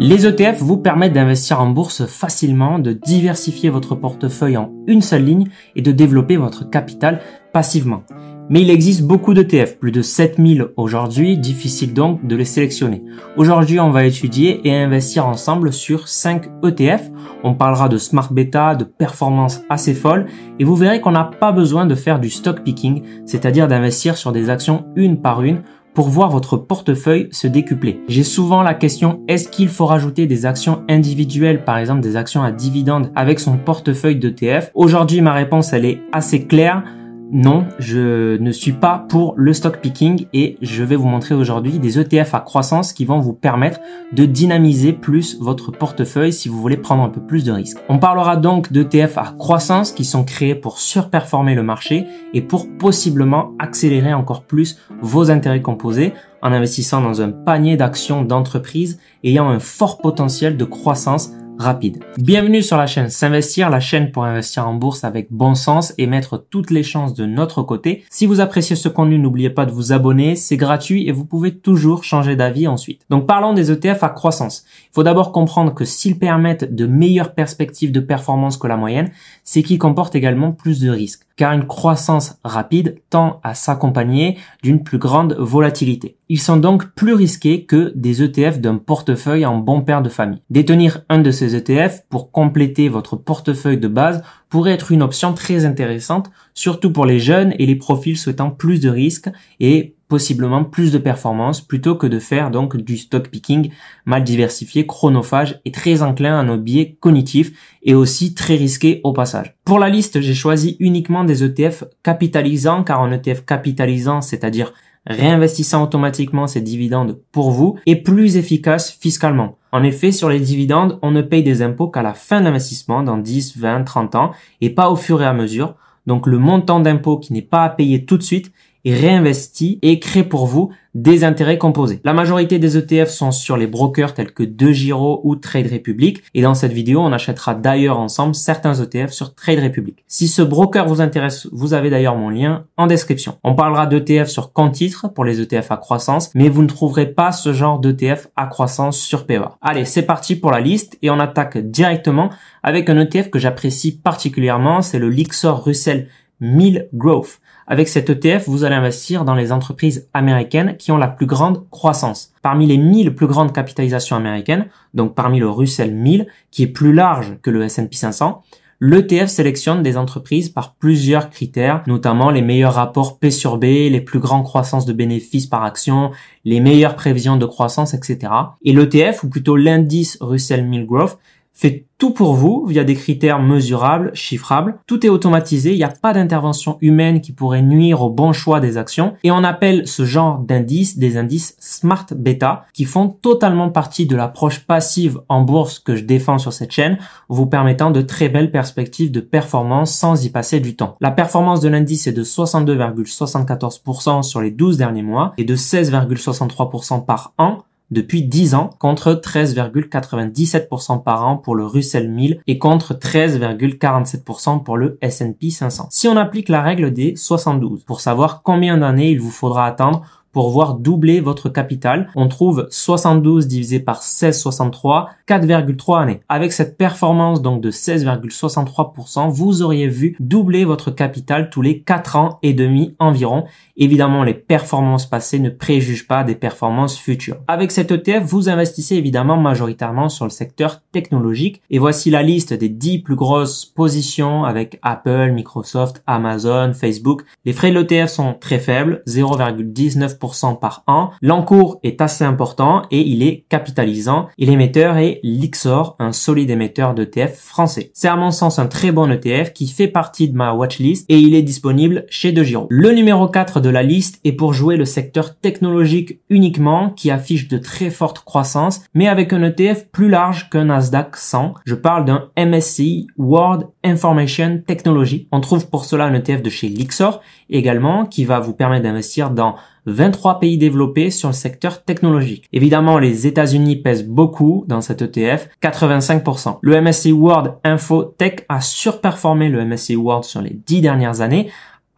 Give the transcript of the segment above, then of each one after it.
Les ETF vous permettent d'investir en bourse facilement, de diversifier votre portefeuille en une seule ligne et de développer votre capital passivement. Mais il existe beaucoup d'ETF, plus de 7000 aujourd'hui, difficile donc de les sélectionner. Aujourd'hui, on va étudier et investir ensemble sur 5 ETF. On parlera de smart beta, de performances assez folles, et vous verrez qu'on n'a pas besoin de faire du stock picking, c'est-à-dire d'investir sur des actions une par une pour voir votre portefeuille se décupler. J'ai souvent la question est-ce qu'il faut rajouter des actions individuelles, par exemple des actions à dividendes avec son portefeuille d'ETF Aujourd'hui, ma réponse elle est assez claire non, je ne suis pas pour le stock picking et je vais vous montrer aujourd'hui des ETF à croissance qui vont vous permettre de dynamiser plus votre portefeuille si vous voulez prendre un peu plus de risques. On parlera donc d'ETF à croissance qui sont créés pour surperformer le marché et pour possiblement accélérer encore plus vos intérêts composés en investissant dans un panier d'actions d'entreprises ayant un fort potentiel de croissance rapide. Bienvenue sur la chaîne S'investir, la chaîne pour investir en bourse avec bon sens et mettre toutes les chances de notre côté. Si vous appréciez ce contenu, n'oubliez pas de vous abonner, c'est gratuit et vous pouvez toujours changer d'avis ensuite. Donc parlons des ETF à croissance. Il faut d'abord comprendre que s'ils permettent de meilleures perspectives de performance que la moyenne, c'est qu'ils comportent également plus de risques car une croissance rapide tend à s'accompagner d'une plus grande volatilité. Ils sont donc plus risqués que des ETF d'un portefeuille en bon père de famille. Détenir un de ces ETF pour compléter votre portefeuille de base pourrait être une option très intéressante, surtout pour les jeunes et les profils souhaitant plus de risques et possiblement plus de performance plutôt que de faire donc du stock picking mal diversifié, chronophage et très enclin à nos biais cognitifs et aussi très risqué au passage. Pour la liste, j'ai choisi uniquement des ETF capitalisants car un ETF capitalisant, c'est-à-dire réinvestissant automatiquement ses dividendes pour vous, est plus efficace fiscalement. En effet, sur les dividendes, on ne paye des impôts qu'à la fin de l'investissement, dans 10, 20, 30 ans, et pas au fur et à mesure. Donc le montant d'impôt qui n'est pas à payer tout de suite et réinvesti et crée pour vous des intérêts composés. La majorité des ETF sont sur les brokers tels que DeGiro ou Trade Republic et dans cette vidéo on achètera d'ailleurs ensemble certains ETF sur Trade Republic. Si ce broker vous intéresse, vous avez d'ailleurs mon lien en description. On parlera d'ETF sur compte titre pour les ETF à croissance mais vous ne trouverez pas ce genre d'ETF à croissance sur PEA. Allez c'est parti pour la liste et on attaque directement avec un ETF que j'apprécie particulièrement, c'est le Lixor Russell 1000 Growth. Avec cet ETF, vous allez investir dans les entreprises américaines qui ont la plus grande croissance. Parmi les 1000 plus grandes capitalisations américaines, donc parmi le Russell 1000, qui est plus large que le S&P 500, l'ETF sélectionne des entreprises par plusieurs critères, notamment les meilleurs rapports P sur B, les plus grandes croissances de bénéfices par action, les meilleures prévisions de croissance, etc. Et l'ETF, ou plutôt l'indice Russell 1000 Growth, fait tout pour vous via des critères mesurables, chiffrables. Tout est automatisé, il n'y a pas d'intervention humaine qui pourrait nuire au bon choix des actions. Et on appelle ce genre d'indices des indices Smart Beta qui font totalement partie de l'approche passive en bourse que je défends sur cette chaîne, vous permettant de très belles perspectives de performance sans y passer du temps. La performance de l'indice est de 62,74% sur les 12 derniers mois et de 16,63% par an depuis 10 ans contre 13,97% par an pour le Russell 1000 et contre 13,47% pour le S&P 500. Si on applique la règle des 72 pour savoir combien d'années il vous faudra attendre pour voir doubler votre capital. On trouve 72 divisé par 16,63, 4,3 années. Avec cette performance donc de 16,63%, vous auriez vu doubler votre capital tous les 4 ans et demi environ. Évidemment, les performances passées ne préjugent pas des performances futures. Avec cet ETF, vous investissez évidemment majoritairement sur le secteur technologique et voici la liste des 10 plus grosses positions avec Apple, Microsoft, Amazon, Facebook. Les frais de l'ETF sont très faibles, 0,19% par an. L'encours est assez important et il est capitalisant. Et l'émetteur est Lixor, un solide émetteur d'ETF français. C'est à mon sens un très bon ETF qui fait partie de ma watchlist et il est disponible chez DeGiro. Le numéro 4 de la liste est pour jouer le secteur technologique uniquement qui affiche de très fortes croissances mais avec un ETF plus large qu'un Nasdaq 100. Je parle d'un MSCI World Information Technology. On trouve pour cela un ETF de chez Lixor également qui va vous permettre d'investir dans 23 pays développés sur le secteur technologique. Évidemment, les États-Unis pèsent beaucoup dans cet ETF, 85%. Le MSCI World Info Tech a surperformé le MSCI World sur les 10 dernières années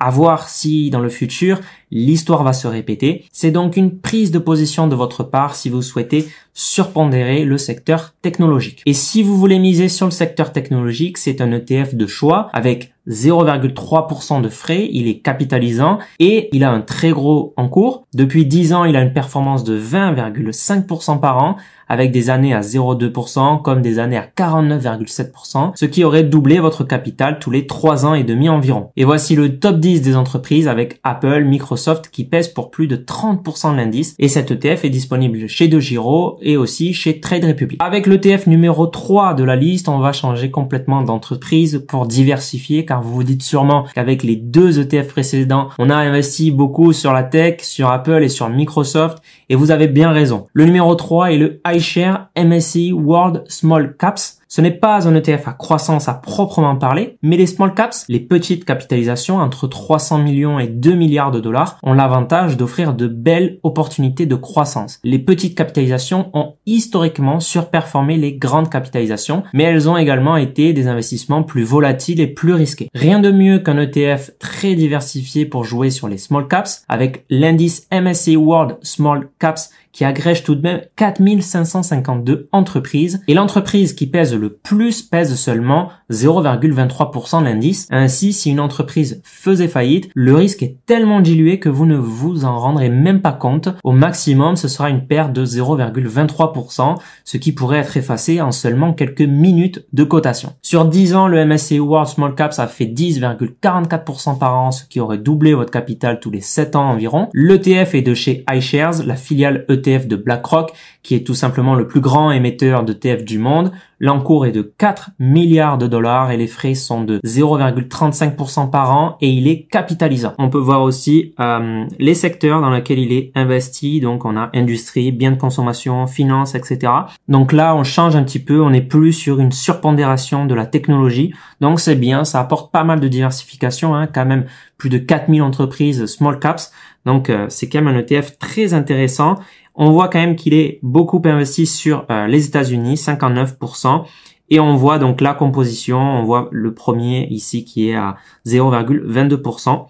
À voir si dans le futur, l'histoire va se répéter. C'est donc une prise de position de votre part si vous souhaitez surpondérer le secteur technologique. Et si vous voulez miser sur le secteur technologique, c'est un ETF de choix avec 0,3% de frais, il est capitalisant et il a un très gros encours. Depuis 10 ans, il a une performance de 20,5% par an avec des années à 0,2% comme des années à 49,7%, ce qui aurait doublé votre capital tous les 3 ans et demi environ. Et voici le top 10 des entreprises avec Apple, Microsoft qui pèsent pour plus de 30% de l'indice et cet ETF est disponible chez DeGiro et aussi chez Trade Republic. Avec l'ETF numéro 3 de la liste, on va changer complètement d'entreprise pour diversifier car vous vous dites sûrement qu'avec les deux ETF précédents, on a investi beaucoup sur la tech, sur Apple et sur Microsoft et vous avez bien raison. Le numéro 3 est le iShare MSCI World Small Caps ce n'est pas un ETF à croissance à proprement parler, mais les small caps, les petites capitalisations entre 300 millions et 2 milliards de dollars, ont l'avantage d'offrir de belles opportunités de croissance. Les petites capitalisations ont historiquement surperformé les grandes capitalisations, mais elles ont également été des investissements plus volatiles et plus risqués. Rien de mieux qu'un ETF très diversifié pour jouer sur les small caps, avec l'indice MSCI World Small Caps qui agrège tout de même 4552 entreprises et l'entreprise qui pèse le plus pèse seulement 0,23% de l'indice. Ainsi, si une entreprise faisait faillite, le risque est tellement dilué que vous ne vous en rendrez même pas compte. Au maximum, ce sera une perte de 0,23%, ce qui pourrait être effacé en seulement quelques minutes de cotation. Sur 10 ans, le MSCI World Small Caps a fait 10,44% par an, ce qui aurait doublé votre capital tous les 7 ans environ. L'ETF est de chez iShares, la filiale ETF de BlackRock, qui est tout simplement le plus grand émetteur d'ETF du monde. L'encours est de 4 milliards de dollars et les frais sont de 0,35% par an et il est capitalisant. On peut voir aussi euh, les secteurs dans lesquels il est investi. Donc on a industrie, biens de consommation, finance, etc. Donc là on change un petit peu, on n'est plus sur une surpondération de la technologie. Donc c'est bien, ça apporte pas mal de diversification, hein, quand même plus de 4000 entreprises small caps. Donc euh, c'est quand même un ETF très intéressant on voit quand même qu'il est beaucoup investi sur euh, les États-Unis, 59%. Et on voit donc la composition, on voit le premier ici qui est à 0,22%,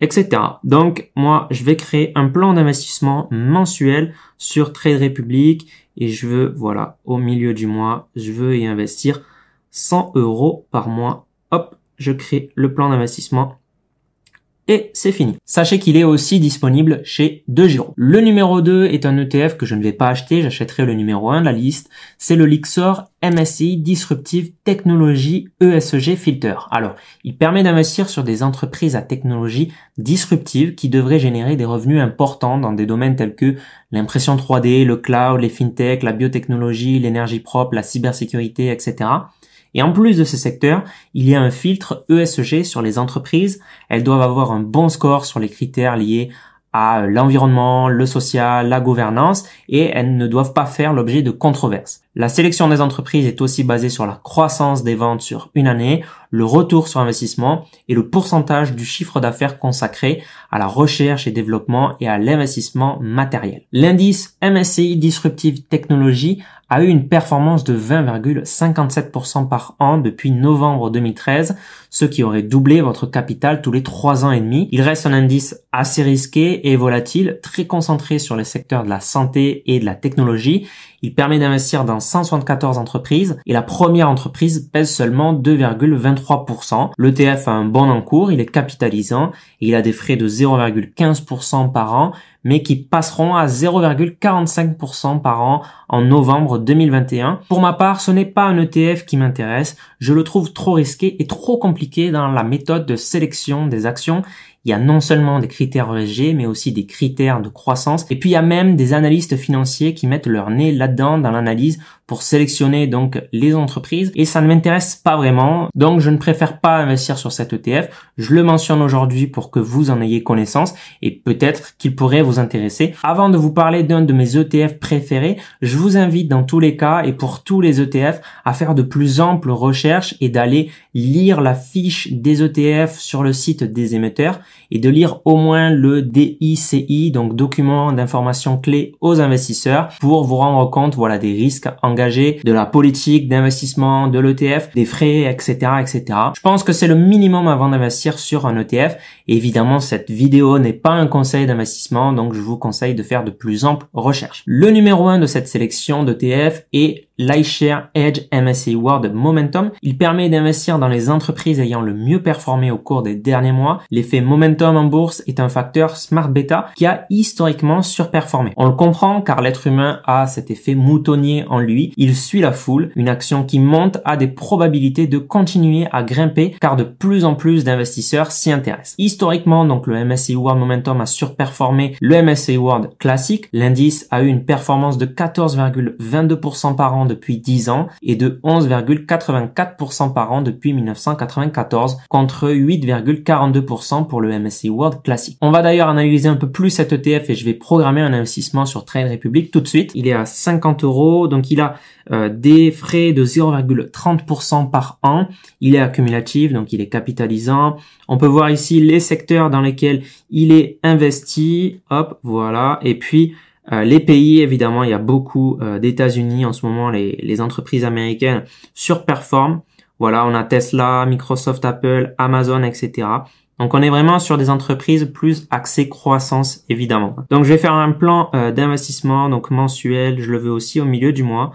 etc. Donc moi, je vais créer un plan d'investissement mensuel sur Trade Republic et je veux, voilà, au milieu du mois, je veux y investir 100 euros par mois. Hop, je crée le plan d'investissement et c'est fini. Sachez qu'il est aussi disponible chez DeGiro. Le numéro 2 est un ETF que je ne vais pas acheter, j'achèterai le numéro 1 de la liste. C'est le Lixor MSCI Disruptive Technology ESG Filter. Alors, il permet d'investir sur des entreprises à technologie disruptive qui devraient générer des revenus importants dans des domaines tels que l'impression 3D, le cloud, les fintech, la biotechnologie, l'énergie propre, la cybersécurité, etc. Et en plus de ces secteurs, il y a un filtre ESG sur les entreprises. Elles doivent avoir un bon score sur les critères liés à l'environnement, le social, la gouvernance, et elles ne doivent pas faire l'objet de controverses. La sélection des entreprises est aussi basée sur la croissance des ventes sur une année, le retour sur investissement et le pourcentage du chiffre d'affaires consacré à la recherche et développement et à l'investissement matériel. L'indice MSCI Disruptive Technology a eu une performance de 20,57% par an depuis novembre 2013, ce qui aurait doublé votre capital tous les trois ans et demi. Il reste un indice assez risqué et volatile, très concentré sur les secteurs de la santé et de la technologie il permet d'investir dans 174 entreprises et la première entreprise pèse seulement 2,23%. L'ETF a un bon encours, il est capitalisant et il a des frais de 0,15% par an mais qui passeront à 0,45% par an en novembre 2021. Pour ma part, ce n'est pas un ETF qui m'intéresse, je le trouve trop risqué et trop compliqué dans la méthode de sélection des actions il y a non seulement des critères ESG, mais aussi des critères de croissance. Et puis il y a même des analystes financiers qui mettent leur nez là-dedans dans l'analyse pour sélectionner donc les entreprises et ça ne m'intéresse pas vraiment. Donc je ne préfère pas investir sur cet ETF. Je le mentionne aujourd'hui pour que vous en ayez connaissance et peut-être qu'il pourrait vous intéresser. Avant de vous parler d'un de mes ETF préférés, je vous invite dans tous les cas et pour tous les ETF à faire de plus amples recherches et d'aller lire la fiche des ETF sur le site des émetteurs et de lire au moins le DICI, donc document d'information clé aux investisseurs, pour vous rendre compte, voilà, des risques de la politique d'investissement, de l'ETF, des frais, etc., etc. Je pense que c'est le minimum avant d'investir sur un ETF. évidemment, cette vidéo n'est pas un conseil d'investissement, donc je vous conseille de faire de plus amples recherches. Le numéro 1 de cette sélection d'ETF est l'iShare Edge MSCI World Momentum. Il permet d'investir dans les entreprises ayant le mieux performé au cours des derniers mois. L'effet momentum en bourse est un facteur smart beta qui a historiquement surperformé. On le comprend car l'être humain a cet effet moutonnier en lui. Il suit la foule. Une action qui monte a des probabilités de continuer à grimper car de plus en plus d'investisseurs s'y intéressent. Historiquement, donc le MSCI World Momentum a surperformé le MSCI World classique. L'indice a eu une performance de 14,22% par an depuis 10 ans et de 11,84% par an depuis 1994 contre 8,42% pour le MSCI World classique. On va d'ailleurs analyser un peu plus cet ETF et je vais programmer un investissement sur Trade Republic tout de suite. Il est à 50 euros, donc il a euh, des frais de 0,30% par an. Il est accumulatif, donc il est capitalisant. On peut voir ici les secteurs dans lesquels il est investi. Hop, voilà. Et puis euh, les pays, évidemment, il y a beaucoup euh, d'États-Unis en ce moment, les, entreprises américaines surperforment. Voilà, on a Tesla, Microsoft, Apple, Amazon, etc. Donc on est vraiment sur des entreprises plus axées croissance, évidemment. Donc je vais faire un plan euh, d'investissement, donc mensuel, je le veux aussi au milieu du mois.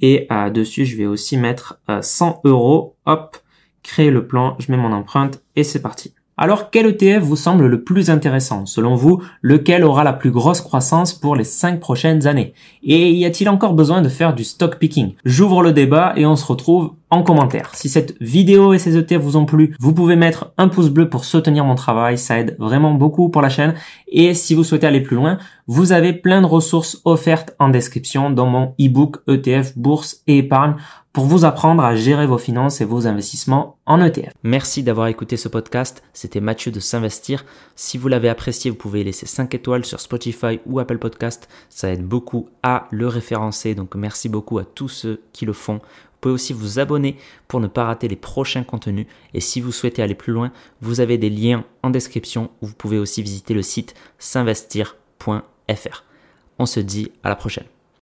Et dessus, je vais aussi mettre 100 euros. Hop, créer le plan, je mets mon empreinte et c'est parti. Alors quel ETF vous semble le plus intéressant Selon vous, lequel aura la plus grosse croissance pour les 5 prochaines années? Et y a-t-il encore besoin de faire du stock picking? J'ouvre le débat et on se retrouve en commentaire. Si cette vidéo et ces ETF vous ont plu, vous pouvez mettre un pouce bleu pour soutenir mon travail, ça aide vraiment beaucoup pour la chaîne. Et si vous souhaitez aller plus loin, vous avez plein de ressources offertes en description dans mon ebook ETF Bourse et épargne pour vous apprendre à gérer vos finances et vos investissements en ETF. Merci d'avoir écouté ce podcast. C'était Mathieu de S'investir. Si vous l'avez apprécié, vous pouvez laisser 5 étoiles sur Spotify ou Apple Podcast. Ça aide beaucoup à le référencer. Donc merci beaucoup à tous ceux qui le font. Vous pouvez aussi vous abonner pour ne pas rater les prochains contenus. Et si vous souhaitez aller plus loin, vous avez des liens en description où vous pouvez aussi visiter le site s'investir.fr. On se dit à la prochaine.